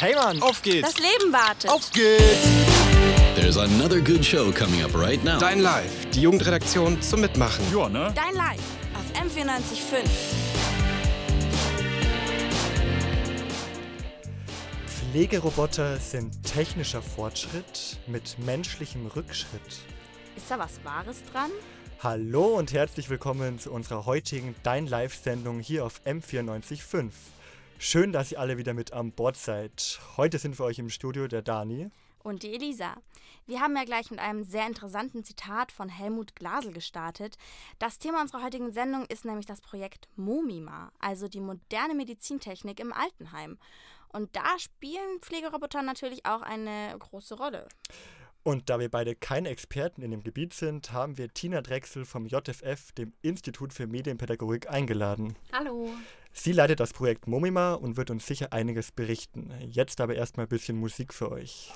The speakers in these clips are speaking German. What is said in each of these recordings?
Hey Mann, Auf geht's! Das Leben wartet. auf geht's! There's another good show coming up right now. Dein Live, die Jugendredaktion zum Mitmachen. Ja, ne? Dein Live auf M945. Pflegeroboter sind technischer Fortschritt mit menschlichem Rückschritt. Ist da was Wahres dran? Hallo und herzlich willkommen zu unserer heutigen Dein Live-Sendung hier auf M945. Schön, dass ihr alle wieder mit an Bord seid. Heute sind für euch im Studio der Dani. Und die Elisa. Wir haben ja gleich mit einem sehr interessanten Zitat von Helmut Glasel gestartet. Das Thema unserer heutigen Sendung ist nämlich das Projekt Momima, also die moderne Medizintechnik im Altenheim. Und da spielen Pflegeroboter natürlich auch eine große Rolle. Und da wir beide keine Experten in dem Gebiet sind, haben wir Tina Drechsel vom JFF, dem Institut für Medienpädagogik, eingeladen. Hallo. Sie leitet das Projekt Momima und wird uns sicher einiges berichten. Jetzt aber erstmal ein bisschen Musik für euch.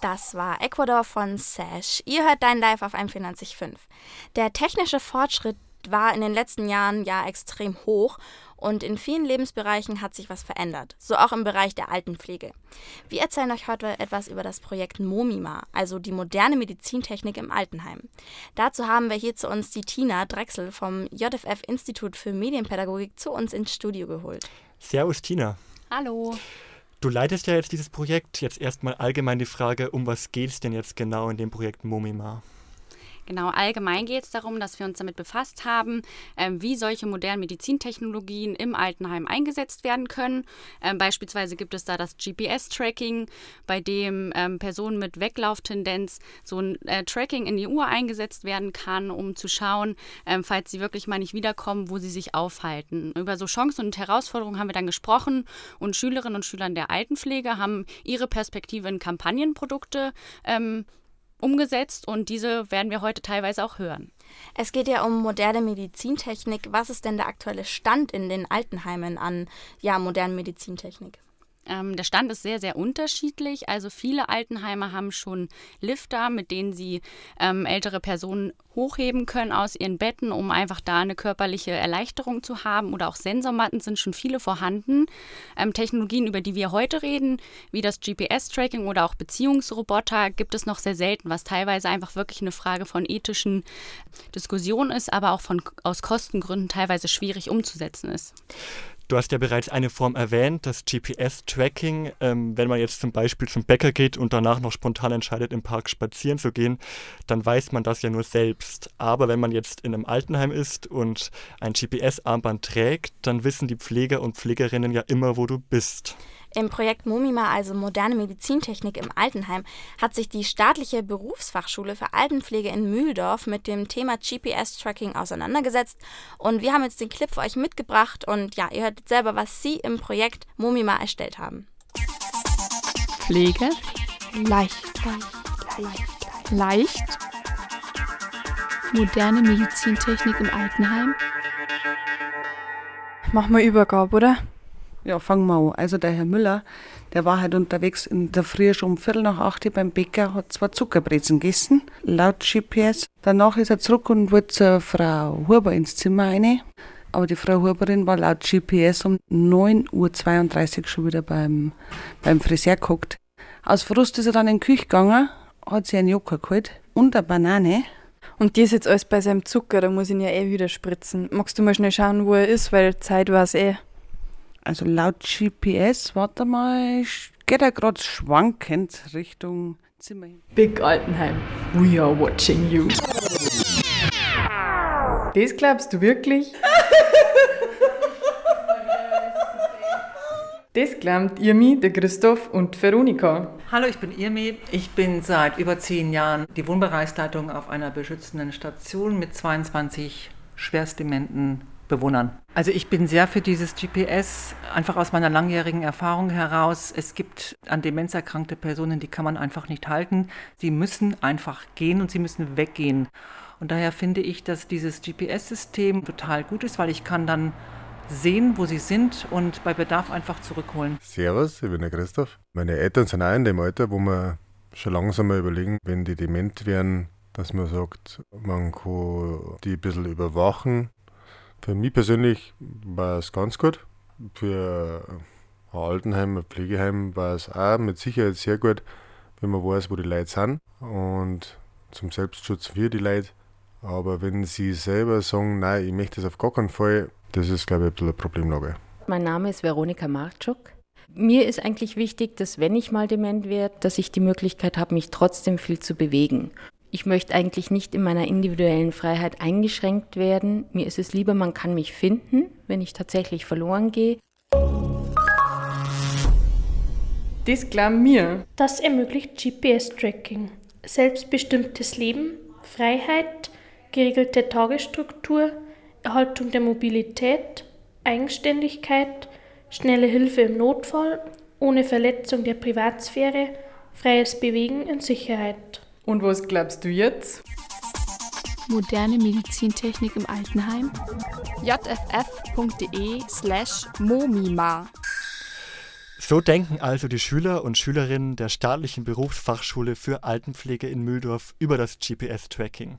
Das war Ecuador von Sash. Ihr hört dein Live auf M945. Der technische Fortschritt war in den letzten Jahren ja extrem hoch und in vielen Lebensbereichen hat sich was verändert, so auch im Bereich der Altenpflege. Wir erzählen euch heute etwas über das Projekt Momima, also die moderne Medizintechnik im Altenheim. Dazu haben wir hier zu uns die Tina Drechsel vom JFF Institut für Medienpädagogik zu uns ins Studio geholt. Servus Tina. Hallo. Du leitest ja jetzt dieses Projekt. Jetzt erstmal allgemein die Frage, um was geht es denn jetzt genau in dem Projekt Momima? Genau, allgemein geht es darum, dass wir uns damit befasst haben, ähm, wie solche modernen Medizintechnologien im Altenheim eingesetzt werden können. Ähm, beispielsweise gibt es da das GPS-Tracking, bei dem ähm, Personen mit Weglauftendenz so ein äh, Tracking in die Uhr eingesetzt werden kann, um zu schauen, ähm, falls sie wirklich mal nicht wiederkommen, wo sie sich aufhalten. Über so Chancen und Herausforderungen haben wir dann gesprochen und Schülerinnen und Schüler der Altenpflege haben ihre Perspektive in Kampagnenprodukte ähm, umgesetzt und diese werden wir heute teilweise auch hören. Es geht ja um moderne Medizintechnik. Was ist denn der aktuelle Stand in den Altenheimen an ja, modernen Medizintechnik? Ähm, der Stand ist sehr, sehr unterschiedlich. Also viele Altenheime haben schon Lifter, mit denen sie ähm, ältere Personen hochheben können aus ihren Betten, um einfach da eine körperliche Erleichterung zu haben. Oder auch Sensormatten sind schon viele vorhanden. Ähm, Technologien, über die wir heute reden, wie das GPS-Tracking oder auch Beziehungsroboter, gibt es noch sehr selten, was teilweise einfach wirklich eine Frage von ethischen Diskussionen ist, aber auch von, aus Kostengründen teilweise schwierig umzusetzen ist. Du hast ja bereits eine Form erwähnt, das GPS-Tracking. Ähm, wenn man jetzt zum Beispiel zum Bäcker geht und danach noch spontan entscheidet, im Park spazieren zu gehen, dann weiß man das ja nur selbst. Aber wenn man jetzt in einem Altenheim ist und ein GPS-Armband trägt, dann wissen die Pfleger und Pflegerinnen ja immer, wo du bist. Im Projekt Momima, also moderne Medizintechnik im Altenheim, hat sich die staatliche Berufsfachschule für Altenpflege in Mühldorf mit dem Thema GPS-Tracking auseinandergesetzt. Und wir haben jetzt den Clip für euch mitgebracht und ja, ihr hört jetzt selber, was sie im Projekt Momima erstellt haben. Pflege. Leicht. Leicht. Leicht. Moderne Medizintechnik im Altenheim. Mach mal Übergabe, oder? Ja, fangen wir an. Also der Herr Müller, der war halt unterwegs in der Früh schon um Viertel nach acht beim Bäcker, hat zwei Zuckerbrezen gegessen, laut GPS. Danach ist er zurück und wollte zur Frau Huber ins Zimmer rein. Aber die Frau Huberin war laut GPS um 9.32 Uhr schon wieder beim, beim Friseur geguckt. Aus Frust ist er dann in die Küche gegangen, hat sich einen Joghurt geholt und eine Banane. Und die ist jetzt alles bei seinem Zucker, da muss ich ihn ja eh wieder spritzen. Magst du mal schnell schauen, wo er ist, weil Zeit war es eh. Also laut GPS, warte mal, geht er gerade schwankend Richtung Zimmer hin. Big Altenheim. We are watching you. Das glaubst du wirklich? Das glaubt Irmi, der Christoph und Veronika. Hallo, ich bin Irmi. Ich bin seit über zehn Jahren die Wohnbereichsleitung auf einer beschützenden Station mit 22 schwerstdementen Bewohnern. Also ich bin sehr für dieses GPS, einfach aus meiner langjährigen Erfahrung heraus. Es gibt an Demenz erkrankte Personen, die kann man einfach nicht halten. Sie müssen einfach gehen und sie müssen weggehen. Und daher finde ich, dass dieses GPS-System total gut ist, weil ich kann dann sehen, wo sie sind und bei Bedarf einfach zurückholen. Servus, ich bin der Christoph. Meine Eltern sind auch in dem Alter, wo man schon langsam mal überlegen, wenn die dement werden, dass man sagt, man kann die ein bisschen überwachen. Für mich persönlich war es ganz gut. Für Ein Altenheim, ein Pflegeheim war es auch mit Sicherheit sehr gut, wenn man weiß, wo die Leute sind und zum Selbstschutz für die Leute. Aber wenn sie selber sagen, nein, ich möchte das auf gar keinen Fall, das ist, glaube ich, ein bisschen eine Problemlage. Mein Name ist Veronika Marczuk. Mir ist eigentlich wichtig, dass wenn ich mal dement werde, dass ich die Möglichkeit habe, mich trotzdem viel zu bewegen. Ich möchte eigentlich nicht in meiner individuellen Freiheit eingeschränkt werden. Mir ist es lieber, man kann mich finden, wenn ich tatsächlich verloren gehe. Mir. Das ermöglicht GPS-Tracking. Selbstbestimmtes Leben, Freiheit, geregelte Tagesstruktur, Erhaltung der Mobilität, Eigenständigkeit, schnelle Hilfe im Notfall, ohne Verletzung der Privatsphäre, freies Bewegen in Sicherheit. Und was glaubst du jetzt? Moderne Medizintechnik im Altenheim. jff.de slash momima. So denken also die Schüler und Schülerinnen der staatlichen Berufsfachschule für Altenpflege in Mühldorf über das GPS-Tracking.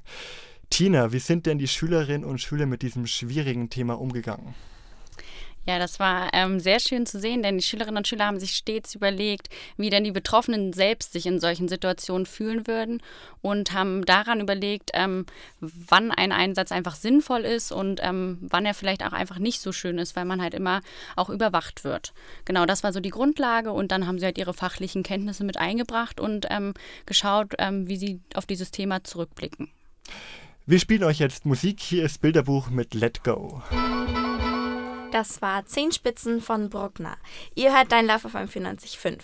Tina, wie sind denn die Schülerinnen und Schüler mit diesem schwierigen Thema umgegangen? Ja, das war ähm, sehr schön zu sehen, denn die Schülerinnen und Schüler haben sich stets überlegt, wie denn die Betroffenen selbst sich in solchen Situationen fühlen würden und haben daran überlegt, ähm, wann ein Einsatz einfach sinnvoll ist und ähm, wann er vielleicht auch einfach nicht so schön ist, weil man halt immer auch überwacht wird. Genau, das war so die Grundlage und dann haben sie halt ihre fachlichen Kenntnisse mit eingebracht und ähm, geschaut, ähm, wie sie auf dieses Thema zurückblicken. Wir spielen euch jetzt Musik. Hier ist Bilderbuch mit Let Go. Das war Zehenspitzen von Bruckner. Ihr hört Dein Love auf einem 94.5.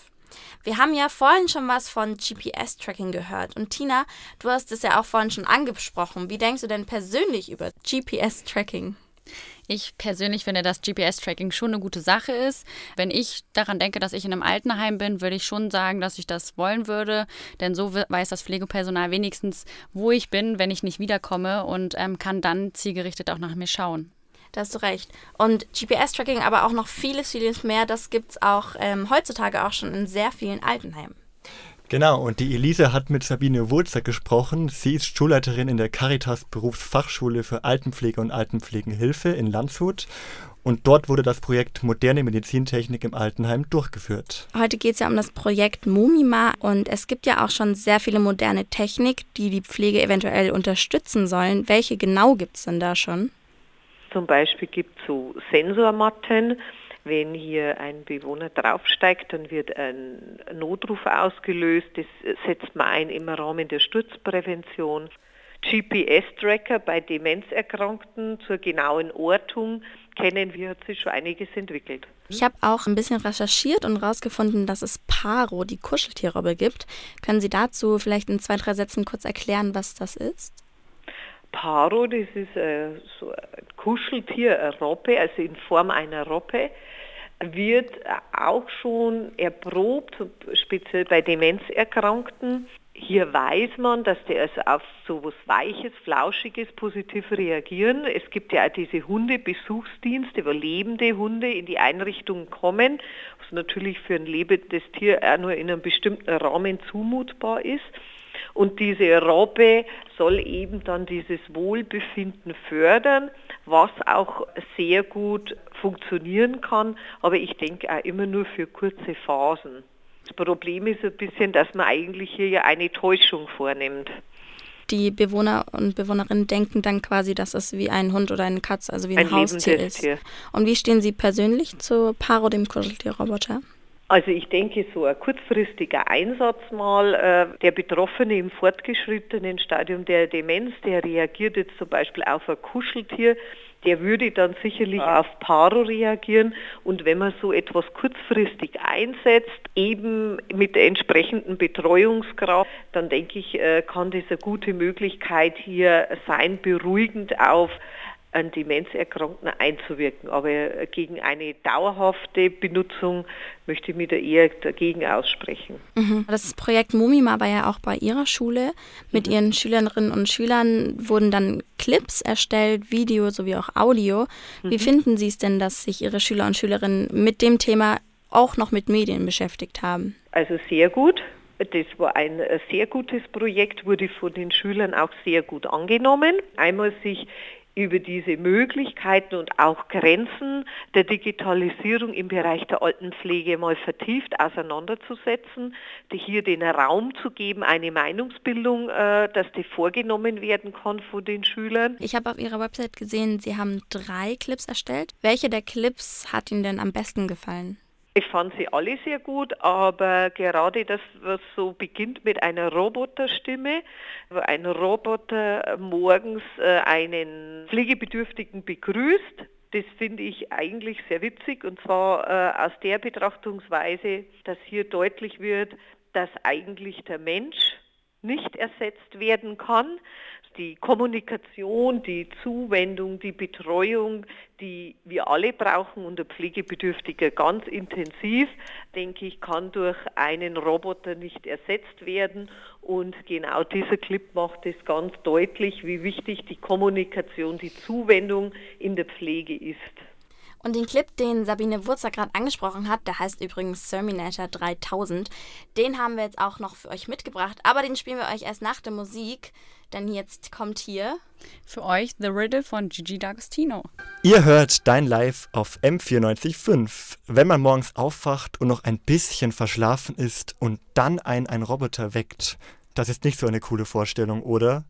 Wir haben ja vorhin schon was von GPS-Tracking gehört. Und Tina, du hast es ja auch vorhin schon angesprochen. Wie denkst du denn persönlich über GPS-Tracking? Ich persönlich finde, dass GPS-Tracking schon eine gute Sache ist. Wenn ich daran denke, dass ich in einem Altenheim bin, würde ich schon sagen, dass ich das wollen würde. Denn so weiß das Pflegepersonal wenigstens, wo ich bin, wenn ich nicht wiederkomme und ähm, kann dann zielgerichtet auch nach mir schauen. Da hast du recht. Und GPS-Tracking, aber auch noch vieles, vieles mehr, das gibt es auch ähm, heutzutage auch schon in sehr vielen Altenheimen. Genau, und die Elise hat mit Sabine Wurzer gesprochen. Sie ist Schulleiterin in der Caritas Berufsfachschule für Altenpflege und Altenpflegenhilfe in Landshut. Und dort wurde das Projekt Moderne Medizintechnik im Altenheim durchgeführt. Heute geht es ja um das Projekt Mumima und es gibt ja auch schon sehr viele moderne Technik, die die Pflege eventuell unterstützen sollen. Welche genau gibt es denn da schon? Zum Beispiel gibt es so Sensormatten, wenn hier ein Bewohner draufsteigt, dann wird ein Notruf ausgelöst. Das setzt man ein im Rahmen der Sturzprävention. GPS-Tracker bei Demenzerkrankten zur genauen Ortung kennen wir, hat sich schon einiges entwickelt. Ich habe auch ein bisschen recherchiert und herausgefunden, dass es Paro, die Kuscheltierrobbe, gibt. Können Sie dazu vielleicht in zwei, drei Sätzen kurz erklären, was das ist? Paro, das ist äh, so ein Kuscheltier, eine Robbe, also in Form einer Robbe, wird auch schon erprobt, speziell bei Demenzerkrankten. Hier weiß man, dass die also auf so etwas Weiches, Flauschiges positiv reagieren. Es gibt ja auch diese Hundebesuchsdienste, wo lebende Hunde in die Einrichtung kommen, was natürlich für ein lebendes Tier auch nur in einem bestimmten Rahmen zumutbar ist. Und diese Robbe soll eben dann dieses Wohlbefinden fördern, was auch sehr gut funktionieren kann, aber ich denke auch immer nur für kurze Phasen. Das Problem ist ein bisschen, dass man eigentlich hier ja eine Täuschung vornimmt. Die Bewohner und Bewohnerinnen denken dann quasi, dass es wie ein Hund oder eine Katze, also wie ein, ein Haustier ist. Und wie stehen Sie persönlich zu Paro, dem Kuscheltierroboter? Also ich denke, so ein kurzfristiger Einsatz mal, äh, der Betroffene im fortgeschrittenen Stadium der Demenz, der reagiert jetzt zum Beispiel auf ein Kuscheltier, der würde dann sicherlich auf Paro reagieren. Und wenn man so etwas kurzfristig einsetzt, eben mit der entsprechenden Betreuungskraft, dann denke ich, äh, kann das eine gute Möglichkeit hier sein, beruhigend auf an Demenzerkrankten einzuwirken. Aber gegen eine dauerhafte Benutzung möchte ich mich da eher dagegen aussprechen. Mhm. Das Projekt Mumima war ja auch bei Ihrer Schule. Mit mhm. Ihren Schülerinnen und Schülern wurden dann Clips erstellt, Video sowie auch Audio. Wie mhm. finden Sie es denn, dass sich Ihre Schüler und Schülerinnen mit dem Thema auch noch mit Medien beschäftigt haben? Also sehr gut. Das war ein sehr gutes Projekt, wurde von den Schülern auch sehr gut angenommen. Einmal sich über diese Möglichkeiten und auch Grenzen der Digitalisierung im Bereich der Altenpflege mal vertieft auseinanderzusetzen, hier den Raum zu geben, eine Meinungsbildung, äh, dass die vorgenommen werden kann von den Schülern. Ich habe auf Ihrer Website gesehen, Sie haben drei Clips erstellt. Welche der Clips hat Ihnen denn am besten gefallen? Ich fand sie alle sehr gut, aber gerade das, was so beginnt mit einer Roboterstimme, wo ein Roboter morgens äh, einen Pflegebedürftigen begrüßt, das finde ich eigentlich sehr witzig. Und zwar äh, aus der Betrachtungsweise, dass hier deutlich wird, dass eigentlich der Mensch nicht ersetzt werden kann, die Kommunikation, die Zuwendung, die Betreuung, die wir alle brauchen und der Pflegebedürftige ganz intensiv, denke ich, kann durch einen Roboter nicht ersetzt werden. Und genau dieser Clip macht es ganz deutlich, wie wichtig die Kommunikation, die Zuwendung in der Pflege ist. Und den Clip, den Sabine Wurzer gerade angesprochen hat, der heißt übrigens Terminator 3000, den haben wir jetzt auch noch für euch mitgebracht, aber den spielen wir euch erst nach der Musik, denn jetzt kommt hier für euch The Riddle von Gigi D'Agostino. Ihr hört Dein Live auf M94.5. Wenn man morgens aufwacht und noch ein bisschen verschlafen ist und dann ein, ein Roboter weckt, das ist nicht so eine coole Vorstellung, oder?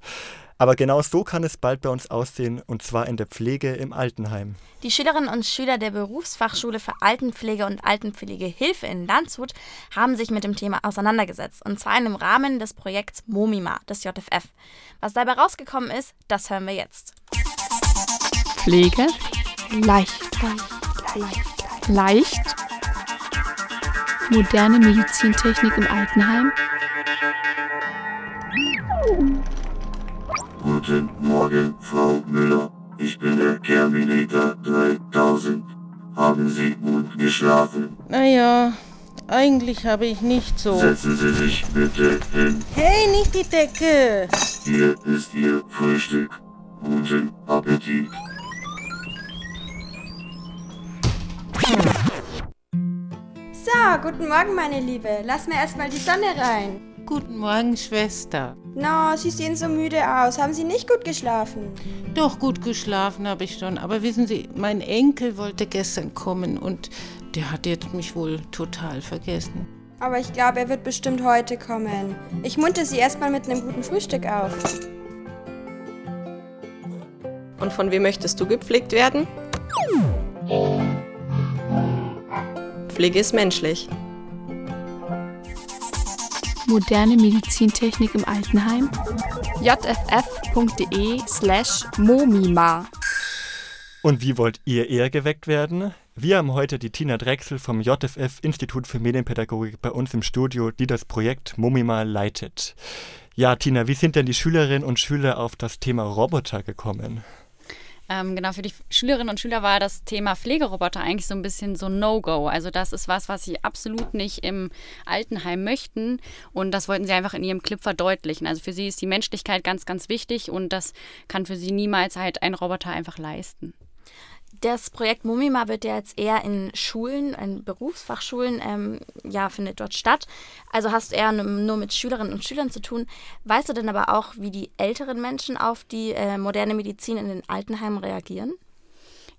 Aber genau so kann es bald bei uns aussehen, und zwar in der Pflege im Altenheim. Die Schülerinnen und Schüler der Berufsfachschule für Altenpflege und Altenpflegehilfe in Landshut haben sich mit dem Thema auseinandergesetzt, und zwar im Rahmen des Projekts MOMIMA des JFF. Was dabei rausgekommen ist, das hören wir jetzt. Pflege leicht, leicht, leicht. Moderne Medizintechnik im Altenheim. Guten Morgen, Frau Müller. Ich bin der Terminator 3000. Haben Sie gut geschlafen? Naja, eigentlich habe ich nicht so. Setzen Sie sich bitte hin. Hey, nicht die Decke! Hier ist Ihr Frühstück. Guten Appetit. So, guten Morgen, meine Liebe. Lass mir erstmal die Sonne rein. Guten Morgen, Schwester. Na, no, Sie sehen so müde aus. Haben Sie nicht gut geschlafen? Doch, gut geschlafen habe ich schon. Aber wissen Sie, mein Enkel wollte gestern kommen und der hat jetzt mich wohl total vergessen. Aber ich glaube, er wird bestimmt heute kommen. Ich munter Sie erstmal mit einem guten Frühstück auf. Und von wem möchtest du gepflegt werden? Pflege ist menschlich. Moderne Medizintechnik im Altenheim. jff.de slash momima. Und wie wollt ihr eher geweckt werden? Wir haben heute die Tina Drechsel vom JFF Institut für Medienpädagogik bei uns im Studio, die das Projekt Momima leitet. Ja, Tina, wie sind denn die Schülerinnen und Schüler auf das Thema Roboter gekommen? Ähm, genau, für die Schülerinnen und Schüler war das Thema Pflegeroboter eigentlich so ein bisschen so No-Go. Also das ist was, was sie absolut nicht im Altenheim möchten und das wollten sie einfach in ihrem Clip verdeutlichen. Also für sie ist die Menschlichkeit ganz, ganz wichtig und das kann für sie niemals halt ein Roboter einfach leisten. Das Projekt Mumima wird ja jetzt eher in Schulen, in Berufsfachschulen, ähm, ja, findet dort statt. Also hast du eher nur mit Schülerinnen und Schülern zu tun. Weißt du denn aber auch, wie die älteren Menschen auf die äh, moderne Medizin in den Altenheimen reagieren?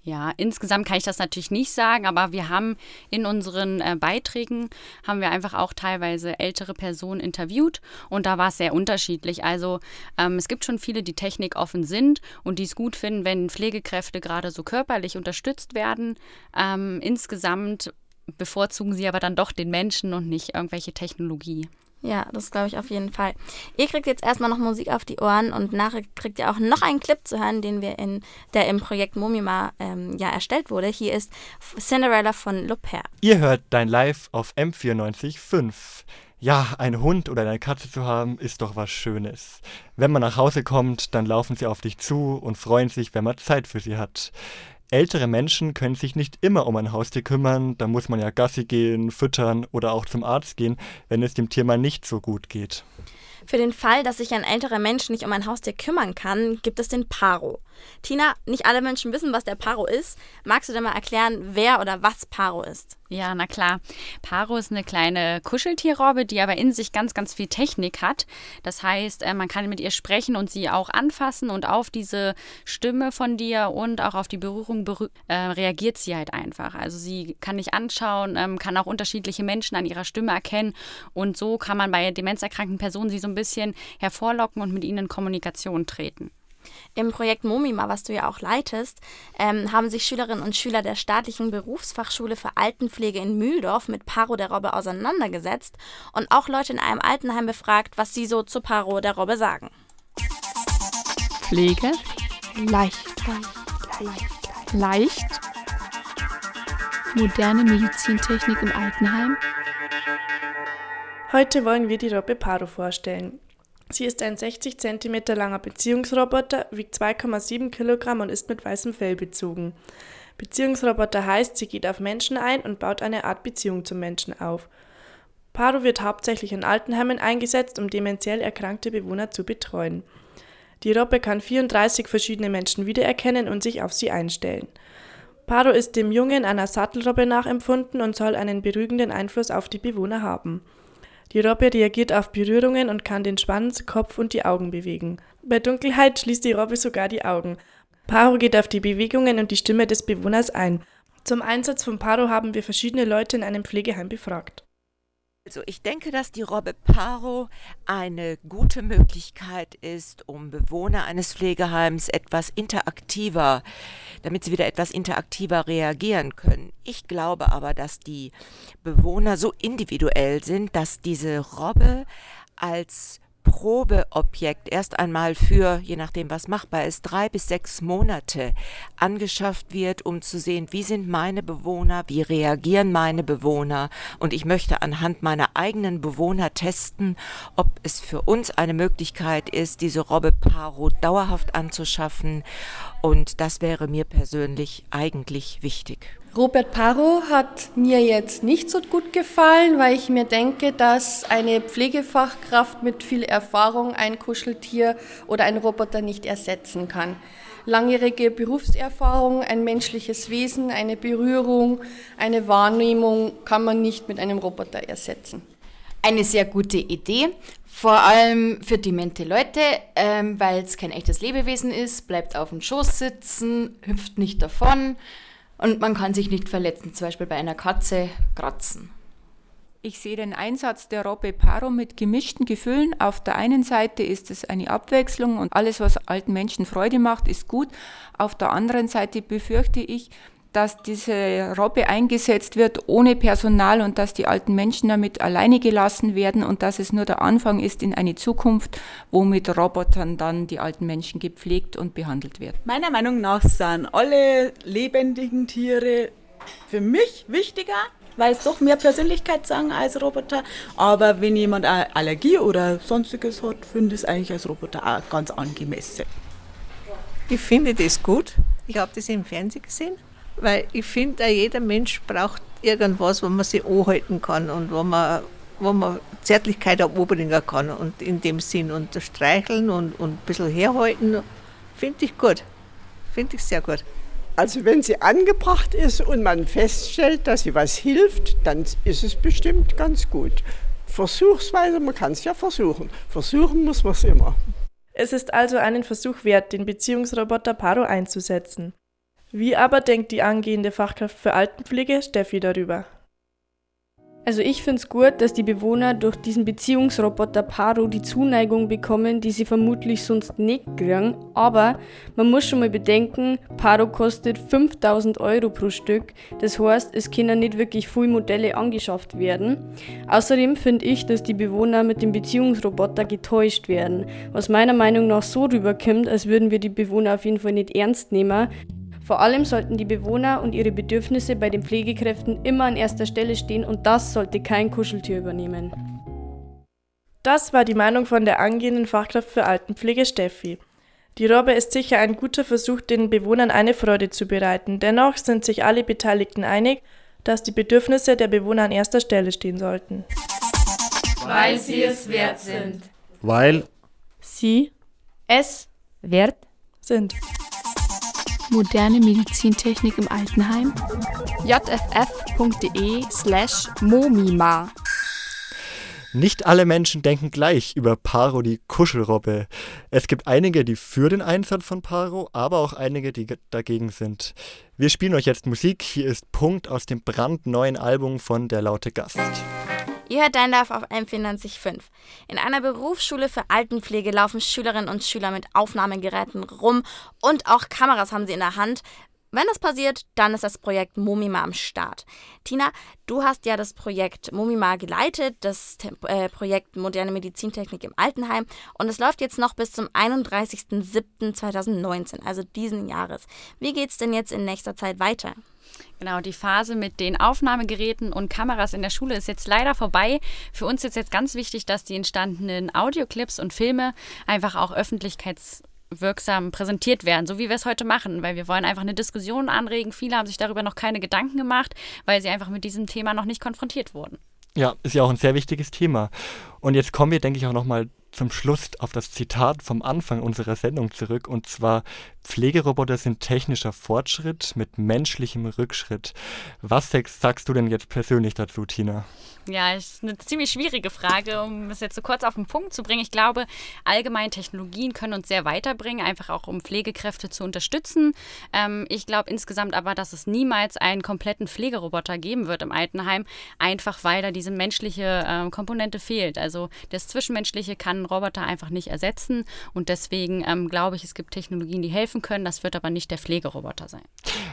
Ja, insgesamt kann ich das natürlich nicht sagen, aber wir haben in unseren äh, Beiträgen haben wir einfach auch teilweise ältere Personen interviewt und da war es sehr unterschiedlich. Also ähm, es gibt schon viele, die technikoffen sind und die es gut finden, wenn Pflegekräfte gerade so körperlich unterstützt werden. Ähm, insgesamt bevorzugen sie aber dann doch den Menschen und nicht irgendwelche Technologie. Ja, das glaube ich auf jeden Fall. Ihr kriegt jetzt erstmal noch Musik auf die Ohren und nachher kriegt ihr auch noch einen Clip zu hören, den wir in, der im Projekt Momima ähm, ja erstellt wurde. Hier ist Cinderella von Luper. Ihr hört dein Live auf M94.5. Ja, ein Hund oder eine Katze zu haben, ist doch was Schönes. Wenn man nach Hause kommt, dann laufen sie auf dich zu und freuen sich, wenn man Zeit für sie hat. Ältere Menschen können sich nicht immer um ein Haustier kümmern, da muss man ja Gassi gehen, füttern oder auch zum Arzt gehen, wenn es dem Tier mal nicht so gut geht. Für den Fall, dass sich ein älterer Mensch nicht um ein Haustier kümmern kann, gibt es den Paro. Tina, nicht alle Menschen wissen, was der Paro ist. Magst du denn mal erklären, wer oder was Paro ist? Ja, na klar. Paro ist eine kleine Kuscheltierrobbe, die aber in sich ganz, ganz viel Technik hat. Das heißt, äh, man kann mit ihr sprechen und sie auch anfassen und auf diese Stimme von dir und auch auf die Berührung berü äh, reagiert sie halt einfach. Also sie kann dich anschauen, ähm, kann auch unterschiedliche Menschen an ihrer Stimme erkennen und so kann man bei demenzerkrankten Personen sie so ein bisschen hervorlocken und mit ihnen in Kommunikation treten. Im Projekt Momima, was du ja auch leitest, ähm, haben sich Schülerinnen und Schüler der staatlichen Berufsfachschule für Altenpflege in Mühldorf mit Paro der Robbe auseinandergesetzt und auch Leute in einem Altenheim befragt, was sie so zu Paro der Robbe sagen. Pflege leicht, leicht, leicht. Moderne Medizintechnik im Altenheim. Heute wollen wir die Robbe Paro vorstellen. Sie ist ein 60 cm langer Beziehungsroboter, wiegt 2,7 Kilogramm und ist mit weißem Fell bezogen. Beziehungsroboter heißt, sie geht auf Menschen ein und baut eine Art Beziehung zum Menschen auf. Paro wird hauptsächlich in Altenheimen eingesetzt, um dementiell erkrankte Bewohner zu betreuen. Die Robbe kann 34 verschiedene Menschen wiedererkennen und sich auf sie einstellen. Paro ist dem Jungen einer Sattelrobbe nachempfunden und soll einen beruhigenden Einfluss auf die Bewohner haben. Die Robbe reagiert auf Berührungen und kann den Schwanz, Kopf und die Augen bewegen. Bei Dunkelheit schließt die Robbe sogar die Augen. Paro geht auf die Bewegungen und die Stimme des Bewohners ein. Zum Einsatz von Paro haben wir verschiedene Leute in einem Pflegeheim befragt. Also ich denke, dass die Robbe Paro eine gute Möglichkeit ist, um Bewohner eines Pflegeheims etwas interaktiver, damit sie wieder etwas interaktiver reagieren können. Ich glaube aber, dass die Bewohner so individuell sind, dass diese Robbe als Probeobjekt erst einmal für, je nachdem was machbar ist, drei bis sechs Monate angeschafft wird, um zu sehen, wie sind meine Bewohner, wie reagieren meine Bewohner. Und ich möchte anhand meiner eigenen Bewohner testen, ob es für uns eine Möglichkeit ist, diese Robbe Paro dauerhaft anzuschaffen. Und das wäre mir persönlich eigentlich wichtig. Robert Paro hat mir jetzt nicht so gut gefallen, weil ich mir denke, dass eine Pflegefachkraft mit viel Erfahrung ein Kuscheltier oder ein Roboter nicht ersetzen kann. Langjährige Berufserfahrung, ein menschliches Wesen, eine Berührung, eine Wahrnehmung kann man nicht mit einem Roboter ersetzen. Eine sehr gute Idee, vor allem für demente Leute, ähm, weil es kein echtes Lebewesen ist, bleibt auf dem Schoß sitzen, hüpft nicht davon und man kann sich nicht verletzen, zum Beispiel bei einer Katze kratzen. Ich sehe den Einsatz der Robbe Paro mit gemischten Gefühlen. Auf der einen Seite ist es eine Abwechslung und alles, was alten Menschen Freude macht, ist gut. Auf der anderen Seite befürchte ich, dass diese Robbe eingesetzt wird ohne Personal und dass die alten Menschen damit alleine gelassen werden und dass es nur der Anfang ist in eine Zukunft, wo mit Robotern dann die alten Menschen gepflegt und behandelt werden. Meiner Meinung nach sind alle lebendigen Tiere für mich wichtiger, weil es doch mehr Persönlichkeit sagen als Roboter. Aber wenn jemand eine Allergie oder sonstiges hat, finde ich es eigentlich als Roboter auch ganz angemessen. Ich finde das gut. Ich habe das im Fernsehen gesehen weil ich finde, jeder Mensch braucht irgendwas, wo man sich anhalten kann und wo man, wo man Zärtlichkeit erbringen kann. Und in dem Sinn unterstreicheln und, und ein bisschen herhalten, finde ich gut. Finde ich sehr gut. Also wenn sie angebracht ist und man feststellt, dass sie was hilft, dann ist es bestimmt ganz gut. Versuchsweise, man kann es ja versuchen. Versuchen muss man es immer. Es ist also einen Versuch wert, den Beziehungsroboter Paro einzusetzen. Wie aber denkt die angehende Fachkraft für Altenpflege Steffi darüber? Also ich finde es gut, dass die Bewohner durch diesen Beziehungsroboter Paro die Zuneigung bekommen, die sie vermutlich sonst nicht kriegen. Aber man muss schon mal bedenken, Paro kostet 5000 Euro pro Stück. Das heißt, es können nicht wirklich viele Modelle angeschafft werden. Außerdem finde ich, dass die Bewohner mit dem Beziehungsroboter getäuscht werden. Was meiner Meinung nach so rüberkommt, als würden wir die Bewohner auf jeden Fall nicht ernst nehmen. Vor allem sollten die Bewohner und ihre Bedürfnisse bei den Pflegekräften immer an erster Stelle stehen und das sollte kein Kuscheltier übernehmen. Das war die Meinung von der angehenden Fachkraft für Altenpflege Steffi. Die Robbe ist sicher ein guter Versuch, den Bewohnern eine Freude zu bereiten. Dennoch sind sich alle Beteiligten einig, dass die Bedürfnisse der Bewohner an erster Stelle stehen sollten. Weil sie es wert sind. Weil sie es wert sind. Moderne Medizintechnik im Altenheim? jff.de slash momima. Nicht alle Menschen denken gleich über Paro die Kuschelrobbe. Es gibt einige, die für den Einsatz von Paro, aber auch einige, die dagegen sind. Wir spielen euch jetzt Musik. Hier ist Punkt aus dem brandneuen Album von Der Laute Gast. Ihr hört Dein Live auf M495. In einer Berufsschule für Altenpflege laufen Schülerinnen und Schüler mit Aufnahmegeräten rum und auch Kameras haben sie in der Hand. Wenn das passiert, dann ist das Projekt Momima am Start. Tina, du hast ja das Projekt Momima geleitet, das äh, Projekt Moderne Medizintechnik im Altenheim. Und es läuft jetzt noch bis zum 31.07.2019, also diesen Jahres. Wie geht es denn jetzt in nächster Zeit weiter? Genau, die Phase mit den Aufnahmegeräten und Kameras in der Schule ist jetzt leider vorbei. Für uns ist jetzt ganz wichtig, dass die entstandenen Audioclips und Filme einfach auch öffentlichkeits wirksam präsentiert werden, so wie wir es heute machen, weil wir wollen einfach eine Diskussion anregen. Viele haben sich darüber noch keine Gedanken gemacht, weil sie einfach mit diesem Thema noch nicht konfrontiert wurden. Ja, ist ja auch ein sehr wichtiges Thema. Und jetzt kommen wir, denke ich, auch nochmal zum Schluss auf das Zitat vom Anfang unserer Sendung zurück. Und zwar, Pflegeroboter sind technischer Fortschritt mit menschlichem Rückschritt. Was sagst du denn jetzt persönlich dazu, Tina? Ja, ist eine ziemlich schwierige Frage, um es jetzt so kurz auf den Punkt zu bringen. Ich glaube, allgemein Technologien können uns sehr weiterbringen, einfach auch um Pflegekräfte zu unterstützen. Ähm, ich glaube insgesamt aber, dass es niemals einen kompletten Pflegeroboter geben wird im Altenheim, einfach weil da diese menschliche ähm, Komponente fehlt. Also das Zwischenmenschliche kann ein Roboter einfach nicht ersetzen und deswegen ähm, glaube ich, es gibt Technologien, die helfen können. Das wird aber nicht der Pflegeroboter sein.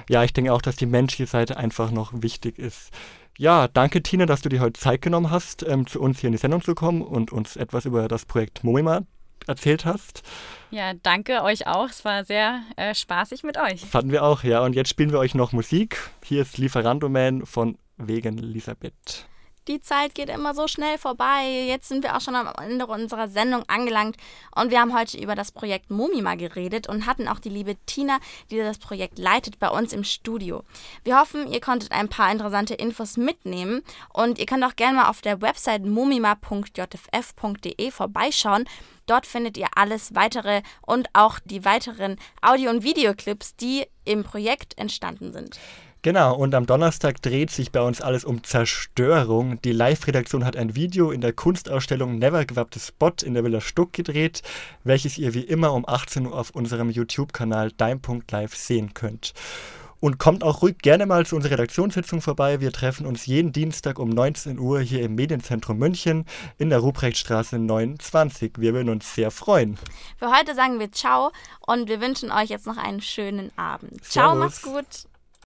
Ja, ich denke auch, dass die menschliche Seite einfach noch wichtig ist. Ja, danke Tina, dass du dir heute Zeit genommen hast, ähm, zu uns hier in die Sendung zu kommen und uns etwas über das Projekt Momima erzählt hast. Ja, danke euch auch. Es war sehr äh, spaßig mit euch. Fanden wir auch, ja. Und jetzt spielen wir euch noch Musik. Hier ist Lieferando Man von Wegen Elisabeth. Die Zeit geht immer so schnell vorbei. Jetzt sind wir auch schon am Ende unserer Sendung angelangt und wir haben heute über das Projekt Mumima geredet und hatten auch die liebe Tina, die das Projekt leitet, bei uns im Studio. Wir hoffen, ihr konntet ein paar interessante Infos mitnehmen und ihr könnt auch gerne mal auf der Website mumima.jff.de vorbeischauen. Dort findet ihr alles weitere und auch die weiteren Audio- und Videoclips, die im Projekt entstanden sind. Genau, und am Donnerstag dreht sich bei uns alles um Zerstörung. Die Live-Redaktion hat ein Video in der Kunstausstellung Never Give Up the Spot in der Villa Stuck gedreht, welches ihr wie immer um 18 Uhr auf unserem YouTube-Kanal Dein.live sehen könnt. Und kommt auch ruhig gerne mal zu unserer Redaktionssitzung vorbei. Wir treffen uns jeden Dienstag um 19 Uhr hier im Medienzentrum München in der Ruprechtstraße 29. Wir würden uns sehr freuen. Für heute sagen wir Ciao und wir wünschen euch jetzt noch einen schönen Abend. Servus. Ciao, macht's gut.